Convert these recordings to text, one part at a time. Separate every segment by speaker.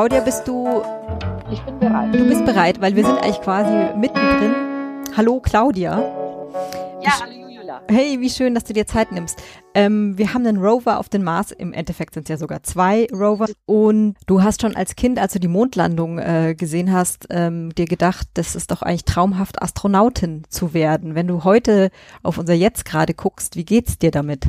Speaker 1: Claudia, bist du.
Speaker 2: Ich bin bereit.
Speaker 1: Du bist bereit, weil wir sind eigentlich quasi mittendrin. Hallo Claudia.
Speaker 2: Ja, hallo Julia.
Speaker 1: Hey, wie schön, dass du dir Zeit nimmst. Ähm, wir haben einen Rover auf den Mars. Im Endeffekt sind es ja sogar zwei Rover. Und du hast schon als Kind, als du die Mondlandung äh, gesehen hast, ähm, dir gedacht, das ist doch eigentlich traumhaft, Astronautin zu werden. Wenn du heute auf unser Jetzt gerade guckst, wie geht's dir damit?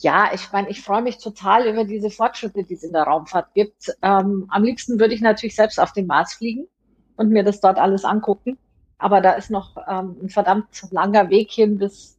Speaker 2: Ja, ich meine, ich freue mich total über diese Fortschritte, die es in der Raumfahrt gibt. Ähm, am liebsten würde ich natürlich selbst auf den Mars fliegen und mir das dort alles angucken. Aber da ist noch ähm, ein verdammt langer Weg hin, bis,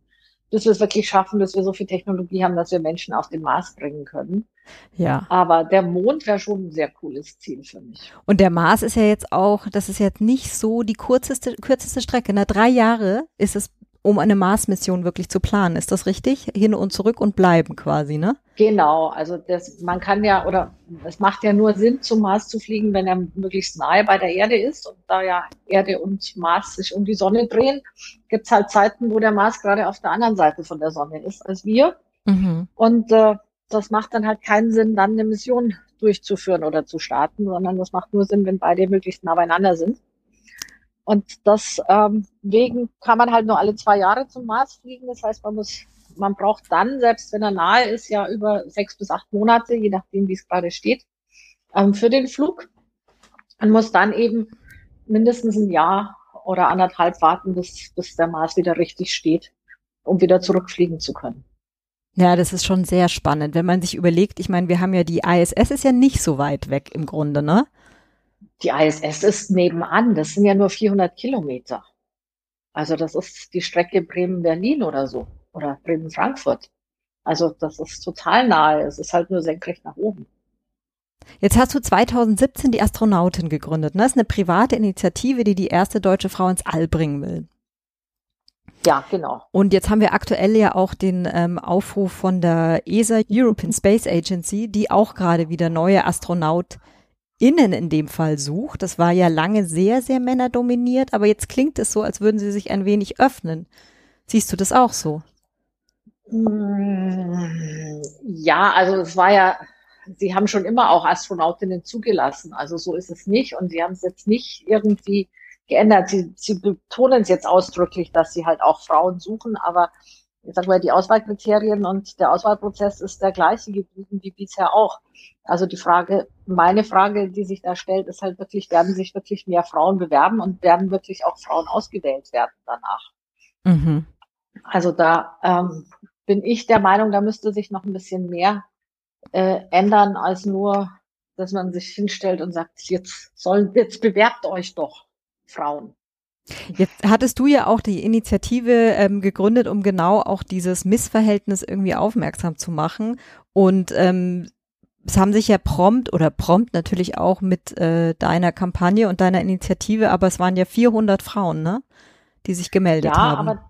Speaker 2: bis wir es wirklich schaffen, dass wir so viel Technologie haben, dass wir Menschen auf den Mars bringen können.
Speaker 1: Ja.
Speaker 2: Aber der Mond wäre schon ein sehr cooles Ziel für mich.
Speaker 1: Und der Mars ist ja jetzt auch, das ist jetzt nicht so die kürzeste, kürzeste Strecke. Na, drei Jahre ist es um eine Mars-Mission wirklich zu planen. Ist das richtig? Hin und zurück und bleiben quasi, ne?
Speaker 2: Genau, also das, man kann ja, oder es macht ja nur Sinn, zum Mars zu fliegen, wenn er möglichst nahe bei der Erde ist. Und da ja Erde und Mars sich um die Sonne drehen, gibt es halt Zeiten, wo der Mars gerade auf der anderen Seite von der Sonne ist als wir. Mhm. Und äh, das macht dann halt keinen Sinn, dann eine Mission durchzuführen oder zu starten, sondern das macht nur Sinn, wenn beide möglichst nah beieinander sind. Und deswegen ähm, kann man halt nur alle zwei Jahre zum Mars fliegen. Das heißt, man muss, man braucht dann, selbst wenn er nahe ist, ja über sechs bis acht Monate, je nachdem, wie es gerade steht, ähm, für den Flug. Man muss dann eben mindestens ein Jahr oder anderthalb warten, bis, bis der Mars wieder richtig steht, um wieder zurückfliegen zu können.
Speaker 1: Ja, das ist schon sehr spannend, wenn man sich überlegt, ich meine, wir haben ja die ISS ist ja nicht so weit weg im Grunde, ne?
Speaker 2: Die ISS ist nebenan, das sind ja nur 400 Kilometer. Also das ist die Strecke Bremen-Berlin oder so oder Bremen-Frankfurt. Also das ist total nahe, es ist halt nur senkrecht nach oben.
Speaker 1: Jetzt hast du 2017 die Astronautin gegründet. Ne? Das ist eine private Initiative, die die erste deutsche Frau ins All bringen will.
Speaker 2: Ja, genau.
Speaker 1: Und jetzt haben wir aktuell ja auch den ähm, Aufruf von der ESA, European Space Agency, die auch gerade wieder neue Astronaut innen in dem Fall sucht. Das war ja lange sehr, sehr männerdominiert, aber jetzt klingt es so, als würden sie sich ein wenig öffnen. Siehst du das auch so?
Speaker 2: Mm, ja, also es war ja, sie haben schon immer auch Astronautinnen zugelassen. Also so ist es nicht. Und sie haben es jetzt nicht irgendwie geändert. Sie, sie betonen es jetzt ausdrücklich, dass sie halt auch Frauen suchen, aber ich sag mal, die Auswahlkriterien und der Auswahlprozess ist der gleiche geblieben wie bisher auch. Also die Frage, meine Frage, die sich da stellt, ist halt wirklich, werden sich wirklich mehr Frauen bewerben und werden wirklich auch Frauen ausgewählt werden danach? Mhm. Also da ähm, bin ich der Meinung, da müsste sich noch ein bisschen mehr äh, ändern als nur, dass man sich hinstellt und sagt, jetzt sollen, jetzt bewerbt euch doch Frauen.
Speaker 1: Jetzt hattest du ja auch die Initiative ähm, gegründet, um genau auch dieses Missverhältnis irgendwie aufmerksam zu machen. Und ähm, es haben sich ja prompt oder prompt natürlich auch mit äh, deiner Kampagne und deiner Initiative, aber es waren ja 400 Frauen, ne, die sich gemeldet
Speaker 2: ja,
Speaker 1: haben.
Speaker 2: Aber,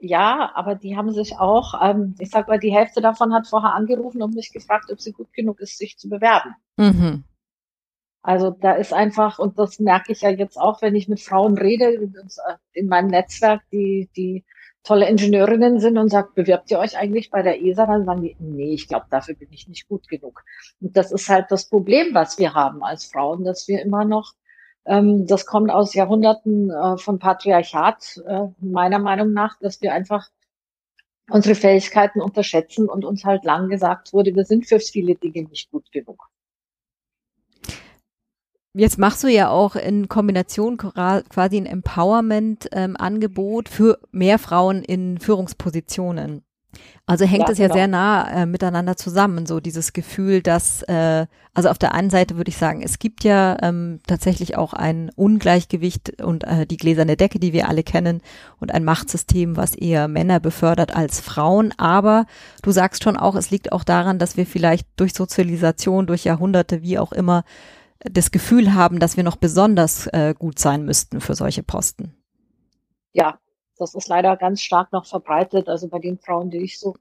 Speaker 2: ja, aber die haben sich auch, ähm, ich sag mal, die Hälfte davon hat vorher angerufen und mich gefragt, ob sie gut genug ist, sich zu bewerben. Mhm. Also da ist einfach, und das merke ich ja jetzt auch, wenn ich mit Frauen rede, in meinem Netzwerk, die, die tolle Ingenieurinnen sind und sagt, bewerbt ihr euch eigentlich bei der ESA? Dann sagen die, nee, ich glaube, dafür bin ich nicht gut genug. Und das ist halt das Problem, was wir haben als Frauen, dass wir immer noch, ähm, das kommt aus Jahrhunderten äh, von Patriarchat, äh, meiner Meinung nach, dass wir einfach unsere Fähigkeiten unterschätzen und uns halt lang gesagt wurde, wir sind für viele Dinge nicht gut genug.
Speaker 1: Jetzt machst du ja auch in Kombination quasi ein Empowerment-Angebot ähm, für mehr Frauen in Führungspositionen. Also hängt es ja, ja genau. sehr nah äh, miteinander zusammen, so dieses Gefühl, dass, äh, also auf der einen Seite würde ich sagen, es gibt ja ähm, tatsächlich auch ein Ungleichgewicht und äh, die gläserne Decke, die wir alle kennen, und ein Machtsystem, was eher Männer befördert als Frauen. Aber du sagst schon auch, es liegt auch daran, dass wir vielleicht durch Sozialisation, durch Jahrhunderte, wie auch immer, das Gefühl haben, dass wir noch besonders äh, gut sein müssten für solche Posten.
Speaker 2: Ja, das ist leider ganz stark noch verbreitet. Also bei den Frauen, die ich so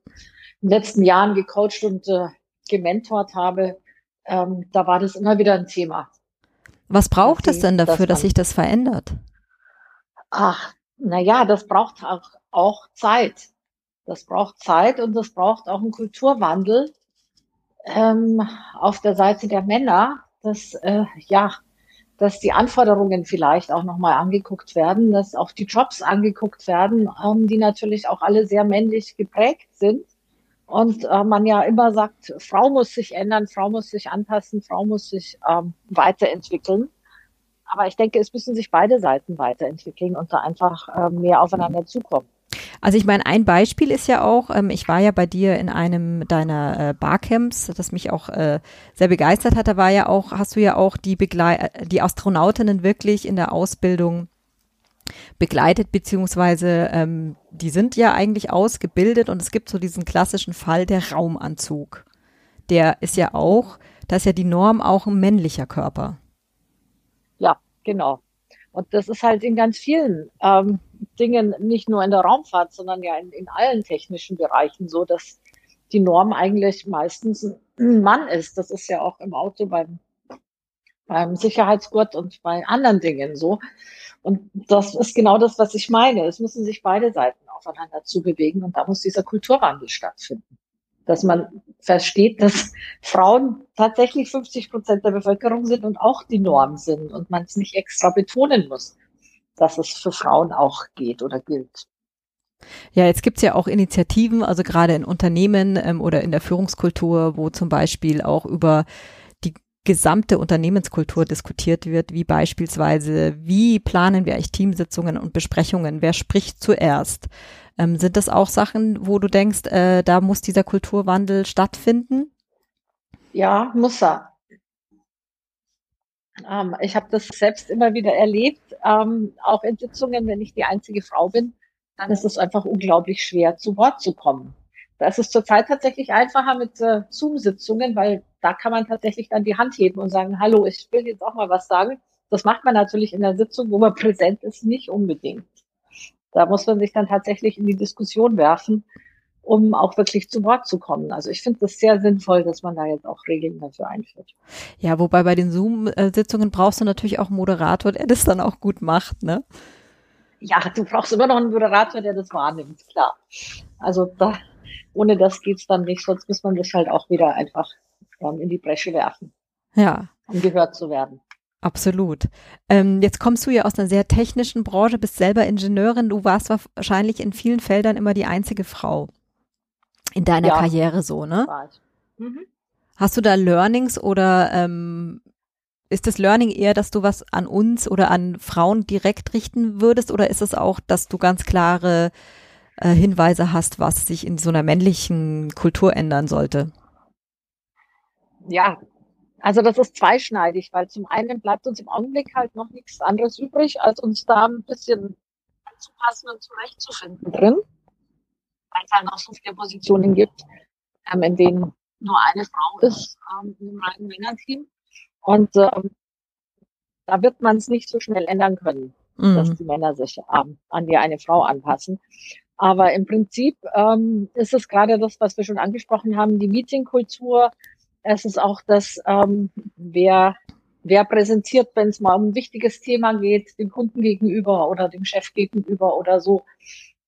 Speaker 2: in den letzten Jahren gecoacht und äh, gementort habe, ähm, da war das immer wieder ein Thema.
Speaker 1: Was braucht es denn dafür, dass sich das verändert?
Speaker 2: Ach, naja, das braucht auch, auch Zeit. Das braucht Zeit und das braucht auch einen Kulturwandel ähm, auf der Seite der Männer, dass äh, ja, dass die Anforderungen vielleicht auch nochmal angeguckt werden, dass auch die Jobs angeguckt werden, ähm, die natürlich auch alle sehr männlich geprägt sind. Und äh, man ja immer sagt, Frau muss sich ändern, Frau muss sich anpassen, Frau muss sich ähm, weiterentwickeln. Aber ich denke, es müssen sich beide Seiten weiterentwickeln und da einfach äh, mehr aufeinander zukommen.
Speaker 1: Also ich meine, ein Beispiel ist ja auch, ähm, ich war ja bei dir in einem deiner äh, Barcamps, das mich auch äh, sehr begeistert hat. Da war ja auch, hast du ja auch die Begle die Astronautinnen wirklich in der Ausbildung begleitet, beziehungsweise ähm, die sind ja eigentlich ausgebildet und es gibt so diesen klassischen Fall der Raumanzug. Der ist ja auch, da ist ja die Norm auch ein männlicher Körper.
Speaker 2: Ja, genau. Und das ist halt in ganz vielen ähm, Dingen, nicht nur in der Raumfahrt, sondern ja in, in allen technischen Bereichen so, dass die Norm eigentlich meistens ein Mann ist. Das ist ja auch im Auto beim, beim Sicherheitsgurt und bei anderen Dingen so. Und das ist genau das, was ich meine. Es müssen sich beide Seiten aufeinander zubewegen und da muss dieser Kulturwandel stattfinden dass man versteht, dass Frauen tatsächlich 50 Prozent der Bevölkerung sind und auch die Norm sind und man es nicht extra betonen muss, dass es für Frauen auch geht oder gilt.
Speaker 1: Ja, jetzt gibt's ja auch Initiativen, also gerade in Unternehmen ähm, oder in der Führungskultur, wo zum Beispiel auch über gesamte Unternehmenskultur diskutiert wird, wie beispielsweise, wie planen wir eigentlich Teamsitzungen und Besprechungen, wer spricht zuerst, ähm, sind das auch Sachen, wo du denkst, äh, da muss dieser Kulturwandel stattfinden?
Speaker 2: Ja, muss er. Ähm, ich habe das selbst immer wieder erlebt, ähm, auch in Sitzungen, wenn ich die einzige Frau bin, dann ist es einfach unglaublich schwer, zu Wort zu kommen. Da ist es zurzeit tatsächlich einfacher mit äh, Zoom-Sitzungen, weil da kann man tatsächlich dann die Hand heben und sagen, hallo, ich will jetzt auch mal was sagen. Das macht man natürlich in der Sitzung, wo man präsent ist, nicht unbedingt. Da muss man sich dann tatsächlich in die Diskussion werfen, um auch wirklich zu Wort zu kommen. Also ich finde es sehr sinnvoll, dass man da jetzt auch Regeln dafür einführt.
Speaker 1: Ja, wobei bei den Zoom-Sitzungen brauchst du natürlich auch einen Moderator, der das dann auch gut macht, ne?
Speaker 2: Ja, du brauchst immer noch einen Moderator, der das wahrnimmt, klar. Also da, ohne das geht's dann nicht, sonst muss man das halt auch wieder einfach ähm, in die Bresche werfen.
Speaker 1: Ja.
Speaker 2: Um gehört zu werden.
Speaker 1: Absolut. Ähm, jetzt kommst du ja aus einer sehr technischen Branche, bist selber Ingenieurin. Du warst wahrscheinlich in vielen Feldern immer die einzige Frau in deiner ja, Karriere so, ne? Mhm. Hast du da Learnings oder ähm, ist das Learning eher, dass du was an uns oder an Frauen direkt richten würdest oder ist es auch, dass du ganz klare äh, Hinweise hast, was sich in so einer männlichen Kultur ändern sollte?
Speaker 2: Ja, also das ist zweischneidig, weil zum einen bleibt uns im Augenblick halt noch nichts anderes übrig, als uns da ein bisschen anzupassen und zurechtzufinden drin, weil es halt noch so viele Positionen gibt, ähm, in denen nur eine Frau ist ähm, im reinen Männerteam. Und ähm, da wird man es nicht so schnell ändern können, mhm. dass die Männer sich ähm, an die eine Frau anpassen. Aber im Prinzip ähm, ist es gerade das, was wir schon angesprochen haben, die Meetingkultur, es ist auch das, ähm, wer, wer präsentiert, wenn es mal um ein wichtiges Thema geht, dem Kunden gegenüber oder dem Chef gegenüber oder so.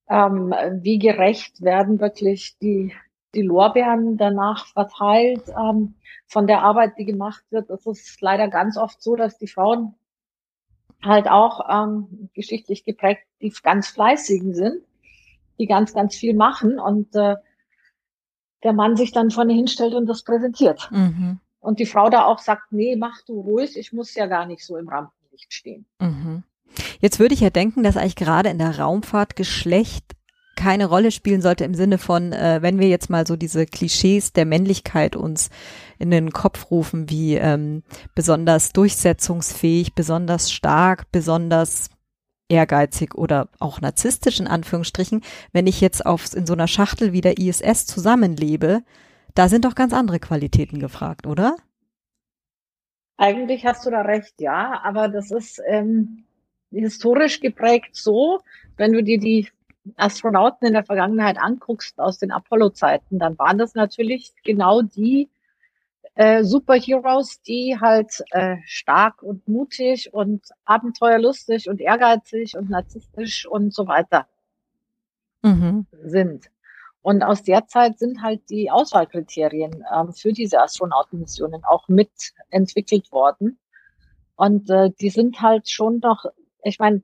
Speaker 2: Ähm, wie gerecht werden wirklich die, die Lorbeeren danach verteilt ähm, von der Arbeit, die gemacht wird. Es ist leider ganz oft so, dass die Frauen halt auch ähm, geschichtlich geprägt die ganz fleißigen sind, die ganz, ganz viel machen und äh, der Mann sich dann vorne hinstellt und das präsentiert. Mhm. Und die Frau da auch sagt, nee, mach du ruhig, ich muss ja gar nicht so im Rampenlicht stehen.
Speaker 1: Mhm. Jetzt würde ich ja denken, dass eigentlich gerade in der Raumfahrt Geschlecht keine Rolle spielen sollte im Sinne von, äh, wenn wir jetzt mal so diese Klischees der Männlichkeit uns in den Kopf rufen, wie ähm, besonders durchsetzungsfähig, besonders stark, besonders ehrgeizig oder auch narzisstisch in Anführungsstrichen, wenn ich jetzt auf, in so einer Schachtel wie der ISS zusammenlebe, da sind doch ganz andere Qualitäten gefragt, oder?
Speaker 2: Eigentlich hast du da recht, ja, aber das ist ähm, historisch geprägt so, wenn du dir die Astronauten in der Vergangenheit anguckst aus den Apollo-Zeiten, dann waren das natürlich genau die, äh, Superheroes, die halt äh, stark und mutig und abenteuerlustig und ehrgeizig und narzisstisch und so weiter mhm. sind. Und aus der Zeit sind halt die Auswahlkriterien ähm, für diese Astronautenmissionen auch mitentwickelt worden. Und äh, die sind halt schon noch, ich meine,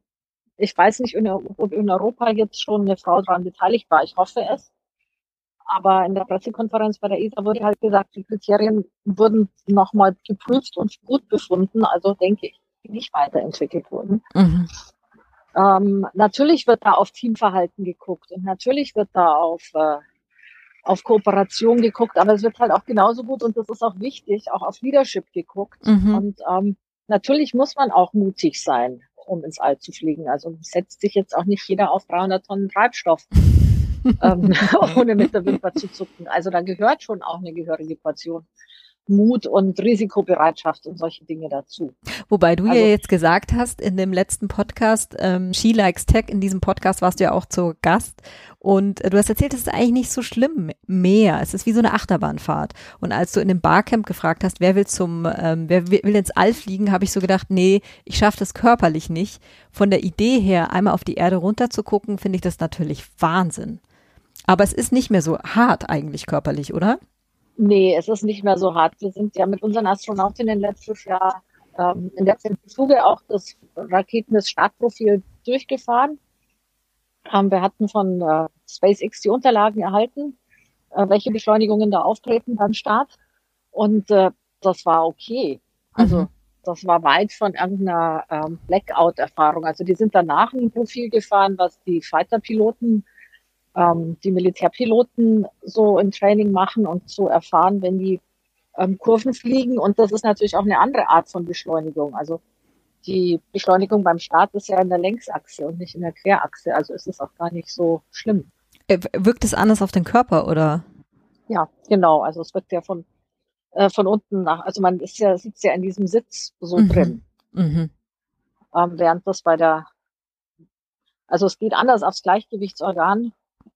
Speaker 2: ich weiß nicht, ob in Europa jetzt schon eine Frau daran beteiligt war. Ich hoffe es. Aber in der Pressekonferenz bei der ESA wurde halt gesagt, die Kriterien wurden nochmal geprüft und gut befunden. Also denke ich, nicht weiterentwickelt wurden. Mhm. Ähm, natürlich wird da auf Teamverhalten geguckt und natürlich wird da auf, äh, auf Kooperation geguckt, aber es wird halt auch genauso gut und das ist auch wichtig, auch auf Leadership geguckt. Mhm. Und ähm, natürlich muss man auch mutig sein, um ins All zu fliegen. Also setzt sich jetzt auch nicht jeder auf 300 Tonnen Treibstoff, ähm, ohne mit der Wimper zu zucken. Also da gehört schon auch eine gehörige Portion Mut und Risikobereitschaft und solche Dinge dazu.
Speaker 1: Wobei du also, ja jetzt gesagt hast in dem letzten Podcast, ähm, She Likes Tech, in diesem Podcast warst du ja auch zu Gast und äh, du hast erzählt, es ist eigentlich nicht so schlimm mehr. Es ist wie so eine Achterbahnfahrt. Und als du in dem Barcamp gefragt hast, wer will zum, ähm, wer will ins All fliegen, habe ich so gedacht, nee, ich schaffe das körperlich nicht. Von der Idee her, einmal auf die Erde runter zu gucken, finde ich das natürlich Wahnsinn. Aber es ist nicht mehr so hart eigentlich körperlich, oder?
Speaker 2: Nee, es ist nicht mehr so hart. Wir sind ja mit unseren Astronautinnen letztes Jahr ähm, in der Zuge auch das Raketen des Startprofil durchgefahren. Ähm, wir hatten von äh, SpaceX die Unterlagen erhalten, äh, welche Beschleunigungen da auftreten beim Start. Und äh, das war okay. Also mhm. das war weit von irgendeiner ähm, Blackout-Erfahrung. Also die sind danach ein Profil gefahren, was die Fighter-Piloten ähm, die Militärpiloten so im Training machen und so erfahren, wenn die ähm, Kurven fliegen. Und das ist natürlich auch eine andere Art von Beschleunigung. Also die Beschleunigung beim Start ist ja in der Längsachse und nicht in der Querachse. Also ist es auch gar nicht so schlimm.
Speaker 1: Äh, wirkt es anders auf den Körper, oder?
Speaker 2: Ja, genau. Also es wirkt ja von, äh, von unten nach, also man ist ja, sitzt ja in diesem Sitz so mhm. drin. Mhm. Ähm, während das bei der, also es geht anders aufs Gleichgewichtsorgan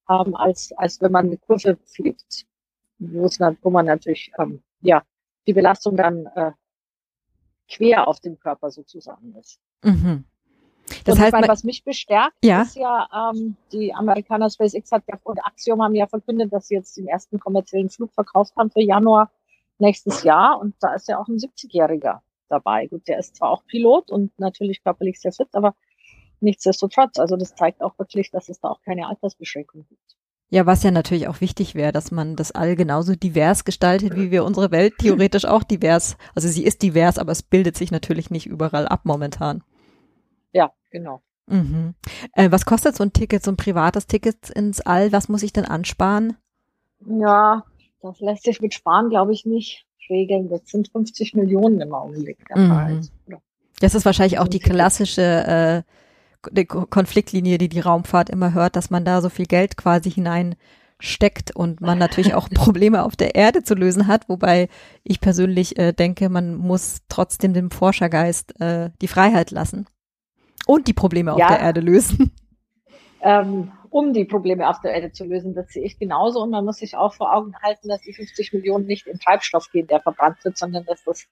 Speaker 2: ähm, als, als wenn man eine Kurve fliegt, wo, es wo man natürlich ähm, ja, die Belastung dann äh, quer auf dem Körper sozusagen ist. Mhm. Das und heißt, meine, was mich bestärkt, ja. ist ja, ähm, die Amerikaner SpaceX hat ja der Axiom haben ja verkündet, dass sie jetzt den ersten kommerziellen Flug verkauft haben für Januar nächstes Jahr. Und da ist ja auch ein 70-Jähriger dabei. Gut, der ist zwar auch Pilot und natürlich körperlich sehr fit, aber nichtsdestotrotz, also das zeigt auch wirklich, dass es da auch keine Altersbeschränkung gibt.
Speaker 1: Ja, was ja natürlich auch wichtig wäre, dass man das All genauso divers gestaltet, wie wir unsere Welt theoretisch auch divers. Also sie ist divers, aber es bildet sich natürlich nicht überall ab momentan.
Speaker 2: Ja, genau.
Speaker 1: Mhm. Äh, was kostet so ein Ticket, so ein privates Ticket ins All? Was muss ich denn ansparen?
Speaker 2: Ja, das lässt sich mit Sparen, glaube ich, nicht regeln. Das sind 50 Millionen im Augenblick. Mhm.
Speaker 1: Das ist wahrscheinlich auch die klassische äh, die Konfliktlinie, die die Raumfahrt immer hört, dass man da so viel Geld quasi hineinsteckt und man natürlich auch Probleme auf der Erde zu lösen hat, wobei ich persönlich äh, denke, man muss trotzdem dem Forschergeist äh, die Freiheit lassen und die Probleme auf ja, der Erde lösen.
Speaker 2: Ähm, um die Probleme auf der Erde zu lösen, das sehe ich genauso. Und man muss sich auch vor Augen halten, dass die 50 Millionen nicht in Treibstoff gehen, der verbrannt wird, sondern dass das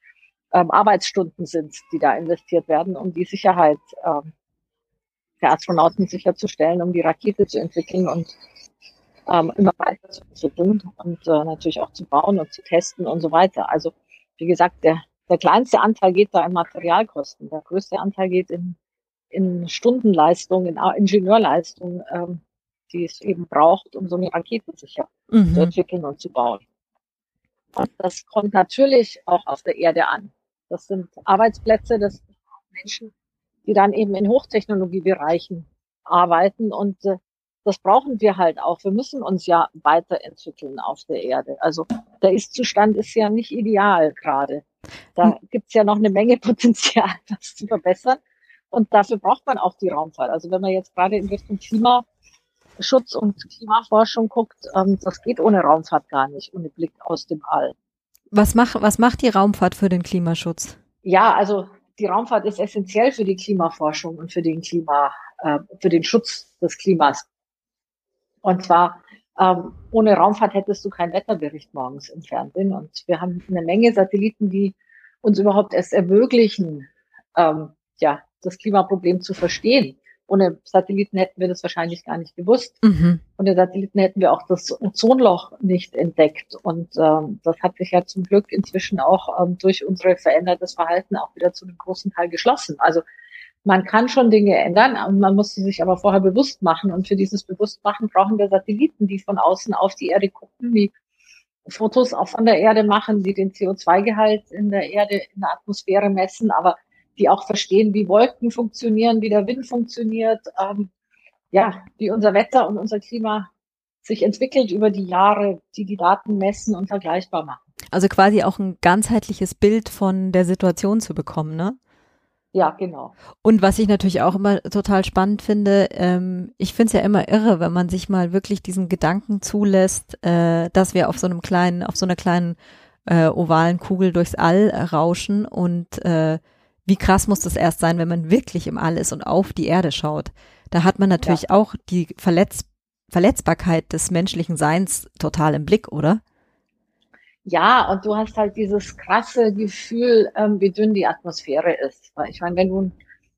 Speaker 2: ähm, Arbeitsstunden sind, die da investiert werden, um die Sicherheit ähm, der Astronauten sicherzustellen, um die Rakete zu entwickeln und ähm, immer weiter zu entwickeln und äh, natürlich auch zu bauen und zu testen und so weiter. Also wie gesagt, der, der kleinste Anteil geht da in Materialkosten, der größte Anteil geht in, in Stundenleistung, in Ingenieurleistung, ähm, die es eben braucht, um so eine Rakete sicher mhm. zu entwickeln und zu bauen. Und das kommt natürlich auch auf der Erde an. Das sind Arbeitsplätze, das sind Menschen, die dann eben in Hochtechnologiebereichen arbeiten. Und äh, das brauchen wir halt auch. Wir müssen uns ja weiterentwickeln auf der Erde. Also der Ist-Zustand ist ja nicht ideal gerade. Da hm. gibt's ja noch eine Menge Potenzial, das zu verbessern. Und dafür braucht man auch die Raumfahrt. Also wenn man jetzt gerade in Richtung Klimaschutz und Klimaforschung guckt, ähm, das geht ohne Raumfahrt gar nicht, ohne Blick aus dem All.
Speaker 1: Was macht, was macht die Raumfahrt für den Klimaschutz?
Speaker 2: Ja, also die Raumfahrt ist essentiell für die Klimaforschung und für den Klima, äh, für den Schutz des Klimas. Und zwar ähm, ohne Raumfahrt hättest du keinen Wetterbericht morgens im Fernsehen. Und wir haben eine Menge Satelliten, die uns überhaupt erst ermöglichen, ähm, ja, das Klimaproblem zu verstehen. Ohne Satelliten hätten wir das wahrscheinlich gar nicht gewusst. Mhm. Ohne Satelliten hätten wir auch das Ozonloch nicht entdeckt. Und ähm, das hat sich ja zum Glück inzwischen auch ähm, durch unser verändertes Verhalten auch wieder zu einem großen Teil geschlossen. Also man kann schon Dinge ändern, und man muss sie sich aber vorher bewusst machen. Und für dieses Bewusstmachen brauchen wir Satelliten, die von außen auf die Erde gucken, die Fotos auch von der Erde machen, die den CO2-Gehalt in der Erde, in der Atmosphäre messen, aber die auch verstehen, wie Wolken funktionieren, wie der Wind funktioniert, ähm, ja, wie unser Wetter und unser Klima sich entwickelt über die Jahre, die die Daten messen und vergleichbar machen.
Speaker 1: Also quasi auch ein ganzheitliches Bild von der Situation zu bekommen, ne?
Speaker 2: Ja, genau.
Speaker 1: Und was ich natürlich auch immer total spannend finde, ähm, ich finde es ja immer irre, wenn man sich mal wirklich diesen Gedanken zulässt, äh, dass wir auf so einem kleinen, auf so einer kleinen äh, ovalen Kugel durchs All rauschen und äh, wie krass muss das erst sein, wenn man wirklich im All ist und auf die Erde schaut. Da hat man natürlich ja. auch die Verletz Verletzbarkeit des menschlichen Seins total im Blick, oder?
Speaker 2: Ja, und du hast halt dieses krasse Gefühl, ähm, wie dünn die Atmosphäre ist. Weil ich meine, wenn du einen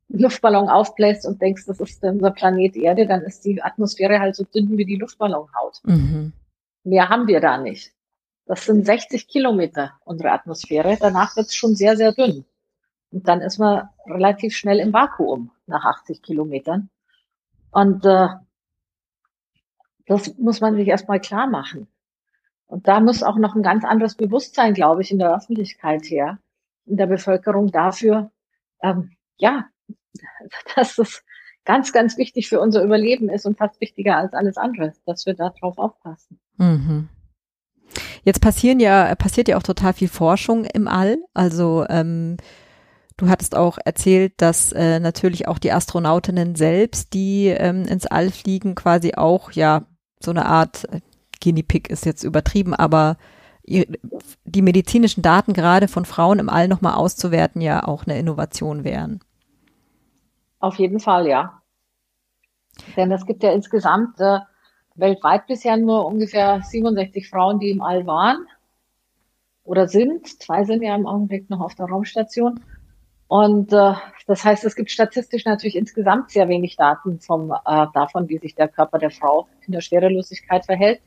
Speaker 2: Luftballon aufbläst und denkst, das ist unser Planet Erde, dann ist die Atmosphäre halt so dünn wie die Luftballonhaut. Mhm. Mehr haben wir da nicht. Das sind 60 Kilometer unsere Atmosphäre. Danach wird es schon sehr, sehr dünn. Und dann ist man relativ schnell im Vakuum nach 80 Kilometern. Und äh, das muss man sich erstmal klar machen. Und da muss auch noch ein ganz anderes Bewusstsein, glaube ich, in der Öffentlichkeit her, in der Bevölkerung dafür, ähm, ja, dass das ganz, ganz wichtig für unser Überleben ist und fast wichtiger als alles andere, dass wir darauf aufpassen. Mhm.
Speaker 1: Jetzt passieren ja, passiert ja auch total viel Forschung im All. Also ähm, Du hattest auch erzählt, dass äh, natürlich auch die Astronautinnen selbst, die ähm, ins All fliegen, quasi auch ja so eine Art äh, Guinea Pig ist jetzt übertrieben, aber die medizinischen Daten gerade von Frauen im All nochmal auszuwerten, ja auch eine Innovation wären.
Speaker 2: Auf jeden Fall, ja. Denn es gibt ja insgesamt äh, weltweit bisher nur ungefähr 67 Frauen, die im All waren oder sind. Zwei sind ja im Augenblick noch auf der Raumstation. Und äh, das heißt, es gibt statistisch natürlich insgesamt sehr wenig Daten vom, äh, davon, wie sich der Körper der Frau in der Schwerelosigkeit verhält.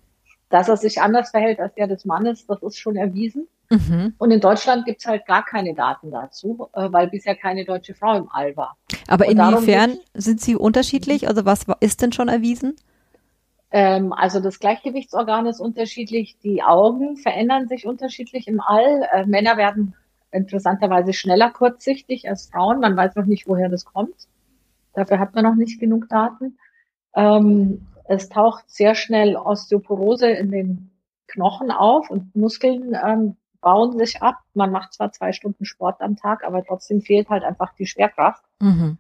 Speaker 2: Dass er sich anders verhält als der des Mannes, das ist schon erwiesen. Mhm. Und in Deutschland gibt's halt gar keine Daten dazu, äh, weil bisher keine deutsche Frau im All war.
Speaker 1: Aber Und inwiefern sind sie unterschiedlich? Also was ist denn schon erwiesen?
Speaker 2: Ähm, also das Gleichgewichtsorgan ist unterschiedlich, die Augen verändern sich unterschiedlich im All. Äh, Männer werden interessanterweise schneller kurzsichtig als Frauen. Man weiß noch nicht, woher das kommt. Dafür hat man noch nicht genug Daten. Ähm, es taucht sehr schnell Osteoporose in den Knochen auf und Muskeln ähm, bauen sich ab. Man macht zwar zwei Stunden Sport am Tag, aber trotzdem fehlt halt einfach die Schwerkraft. Mhm.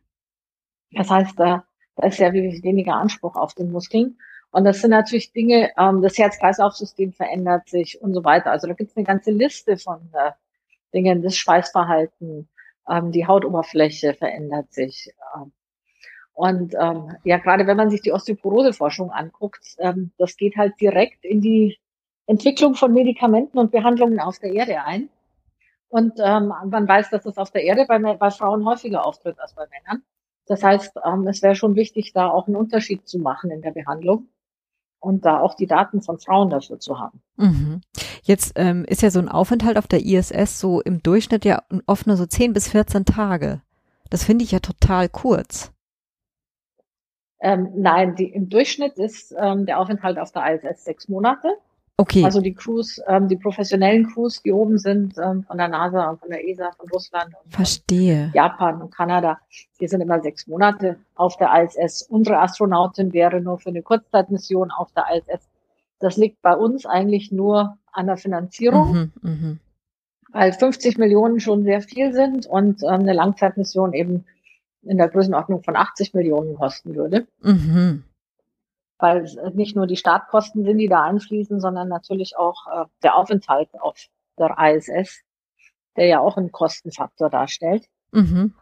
Speaker 2: Das heißt, da, da ist sehr weniger Anspruch auf den Muskeln. Und das sind natürlich Dinge, ähm, das Herz-Kreislauf-System verändert sich und so weiter. Also da gibt es eine ganze Liste von äh, Dingen, das Schweißverhalten, ähm, die Hautoberfläche verändert sich. Ähm, und ähm, ja, gerade wenn man sich die Osteoporoseforschung anguckt, ähm, das geht halt direkt in die Entwicklung von Medikamenten und Behandlungen auf der Erde ein. Und ähm, man weiß, dass das auf der Erde bei, bei Frauen häufiger auftritt als bei Männern. Das heißt, ähm, es wäre schon wichtig, da auch einen Unterschied zu machen in der Behandlung und da auch die Daten von Frauen dafür zu haben. Mhm.
Speaker 1: Jetzt ähm, ist ja so ein Aufenthalt auf der ISS so im Durchschnitt ja oft nur so 10 bis 14 Tage. Das finde ich ja total kurz.
Speaker 2: Ähm, nein, die, im Durchschnitt ist ähm, der Aufenthalt auf der ISS sechs Monate. Okay. Also die Crews, ähm, die professionellen Crews, die oben sind, ähm, von der NASA und von der ESA, von Russland und
Speaker 1: Verstehe.
Speaker 2: Von Japan und Kanada, die sind immer sechs Monate auf der ISS. Unsere Astronautin wäre nur für eine Kurzzeitmission auf der ISS. Das liegt bei uns eigentlich nur an der Finanzierung, mhm, mh. weil 50 Millionen schon sehr viel sind und ähm, eine Langzeitmission eben in der Größenordnung von 80 Millionen kosten würde. Mhm weil nicht nur die Startkosten sind, die da einfließen, sondern natürlich auch äh, der Aufenthalt auf der ISS, der ja auch einen Kostenfaktor darstellt. Mhm.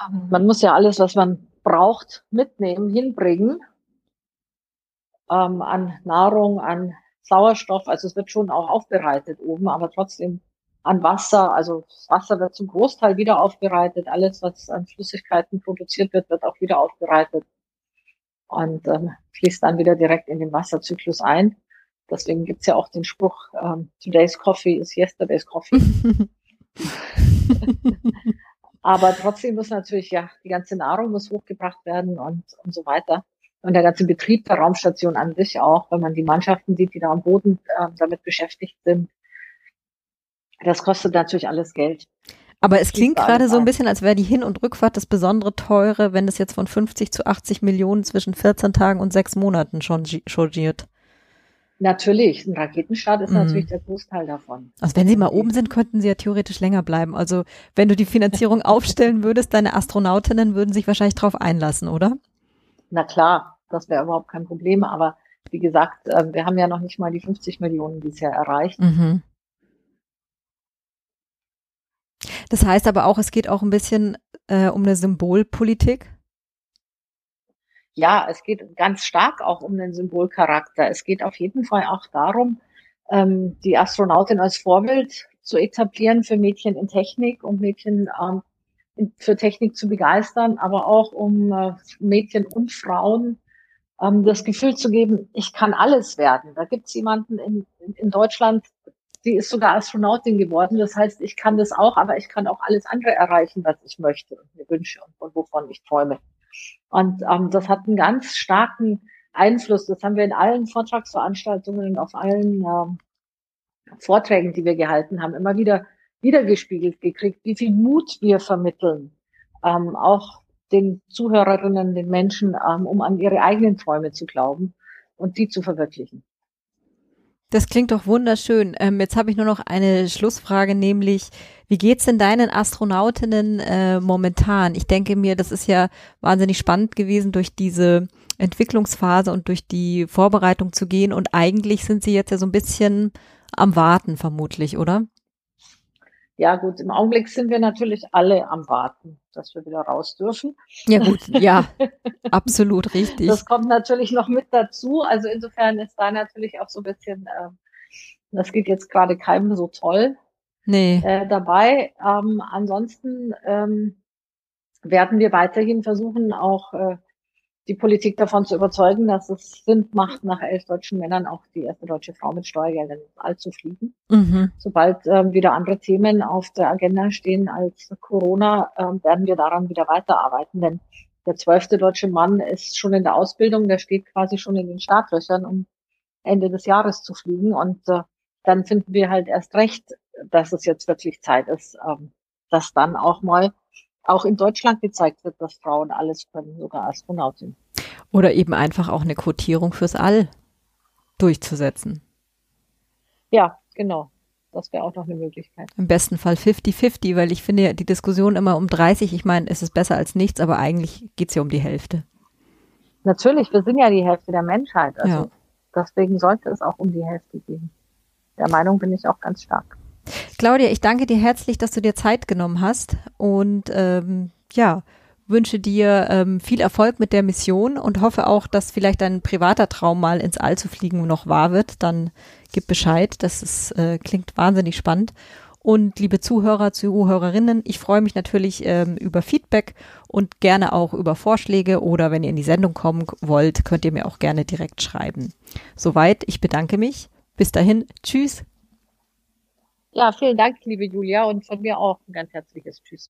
Speaker 2: Ähm, man muss ja alles, was man braucht, mitnehmen, hinbringen ähm, an Nahrung, an Sauerstoff. Also es wird schon auch aufbereitet oben, aber trotzdem an Wasser. Also das Wasser wird zum Großteil wieder aufbereitet. Alles, was an Flüssigkeiten produziert wird, wird auch wieder aufbereitet und ähm, fließt dann wieder direkt in den Wasserzyklus ein. Deswegen gibt's ja auch den Spruch, ähm, Today's Coffee is yesterday's Coffee. Aber trotzdem muss natürlich ja die ganze Nahrung muss hochgebracht werden und, und so weiter. Und der ganze Betrieb der Raumstation an sich auch, wenn man die Mannschaften sieht, die da am Boden äh, damit beschäftigt sind. Das kostet natürlich alles Geld.
Speaker 1: Aber es klingt gerade so ein bisschen, als wäre die Hin- und Rückfahrt das besondere teure, wenn es jetzt von 50 zu 80 Millionen zwischen 14 Tagen und sechs Monaten schon changiert.
Speaker 2: Natürlich, ein Raketenstart ist mhm. natürlich der Großteil davon.
Speaker 1: Also wenn Sie mal oben sind, könnten Sie ja theoretisch länger bleiben. Also wenn du die Finanzierung aufstellen würdest, deine Astronautinnen würden sich wahrscheinlich darauf einlassen, oder?
Speaker 2: Na klar, das wäre überhaupt kein Problem. Aber wie gesagt, ähm, wir haben ja noch nicht mal die 50 Millionen bisher erreicht. Mhm.
Speaker 1: Das heißt aber auch, es geht auch ein bisschen äh, um eine Symbolpolitik
Speaker 2: ja, es geht ganz stark auch um den Symbolcharakter. Es geht auf jeden Fall auch darum, ähm, die Astronautin als Vorbild zu etablieren für Mädchen in Technik, um Mädchen ähm, für Technik zu begeistern, aber auch um äh, Mädchen und Frauen ähm, das Gefühl zu geben, ich kann alles werden. Da gibt es jemanden in, in Deutschland, die ist sogar Astronautin geworden. Das heißt, ich kann das auch, aber ich kann auch alles andere erreichen, was ich möchte und mir wünsche und, und wovon ich träume. Und ähm, das hat einen ganz starken Einfluss. Das haben wir in allen Vortragsveranstaltungen und auf allen ähm, Vorträgen, die wir gehalten haben, immer wieder wiedergespiegelt gekriegt, wie viel Mut wir vermitteln, ähm, auch den Zuhörerinnen, den Menschen, ähm, um an ihre eigenen Träume zu glauben und die zu verwirklichen.
Speaker 1: Das klingt doch wunderschön. Ähm, jetzt habe ich nur noch eine Schlussfrage, nämlich wie geht's denn deinen Astronautinnen äh, momentan? Ich denke mir, das ist ja wahnsinnig spannend gewesen, durch diese Entwicklungsphase und durch die Vorbereitung zu gehen. Und eigentlich sind sie jetzt ja so ein bisschen am Warten, vermutlich, oder?
Speaker 2: Ja, gut, im Augenblick sind wir natürlich alle am Warten, dass wir wieder raus dürfen.
Speaker 1: Ja, gut, ja, absolut richtig.
Speaker 2: Das kommt natürlich noch mit dazu. Also insofern ist da natürlich auch so ein bisschen, äh, das geht jetzt gerade keinem so toll nee. äh, dabei. Ähm, ansonsten ähm, werden wir weiterhin versuchen, auch äh, die Politik davon zu überzeugen, dass es Sinn macht, nach elf deutschen Männern auch die erste deutsche Frau mit Steuergeldern ins All zu fliegen. Mhm. Sobald ähm, wieder andere Themen auf der Agenda stehen als Corona, ähm, werden wir daran wieder weiterarbeiten. Denn der zwölfte deutsche Mann ist schon in der Ausbildung, der steht quasi schon in den Startlöchern, um Ende des Jahres zu fliegen. Und äh, dann finden wir halt erst recht, dass es jetzt wirklich Zeit ist, ähm, dass dann auch mal auch in Deutschland gezeigt wird, dass Frauen alles können, sogar Astronautin.
Speaker 1: Oder eben einfach auch eine Quotierung fürs All durchzusetzen.
Speaker 2: Ja, genau. Das wäre auch noch eine Möglichkeit.
Speaker 1: Im besten Fall 50-50, weil ich finde ja die Diskussion immer um 30, ich meine, es ist besser als nichts, aber eigentlich geht es ja um die Hälfte.
Speaker 2: Natürlich, wir sind ja die Hälfte der Menschheit. Also ja. deswegen sollte es auch um die Hälfte gehen. Der Meinung bin ich auch ganz stark.
Speaker 1: Claudia, ich danke dir herzlich, dass du dir Zeit genommen hast und ähm, ja, wünsche dir ähm, viel Erfolg mit der Mission und hoffe auch, dass vielleicht dein privater Traum mal ins All zu fliegen noch wahr wird. Dann gib Bescheid. Das ist, äh, klingt wahnsinnig spannend. Und liebe Zuhörer, Zuhörerinnen, ich freue mich natürlich ähm, über Feedback und gerne auch über Vorschläge oder wenn ihr in die Sendung kommen wollt, könnt ihr mir auch gerne direkt schreiben. Soweit, ich bedanke mich. Bis dahin, tschüss.
Speaker 2: Ja, vielen Dank, liebe Julia, und von mir auch ein ganz herzliches Tschüss.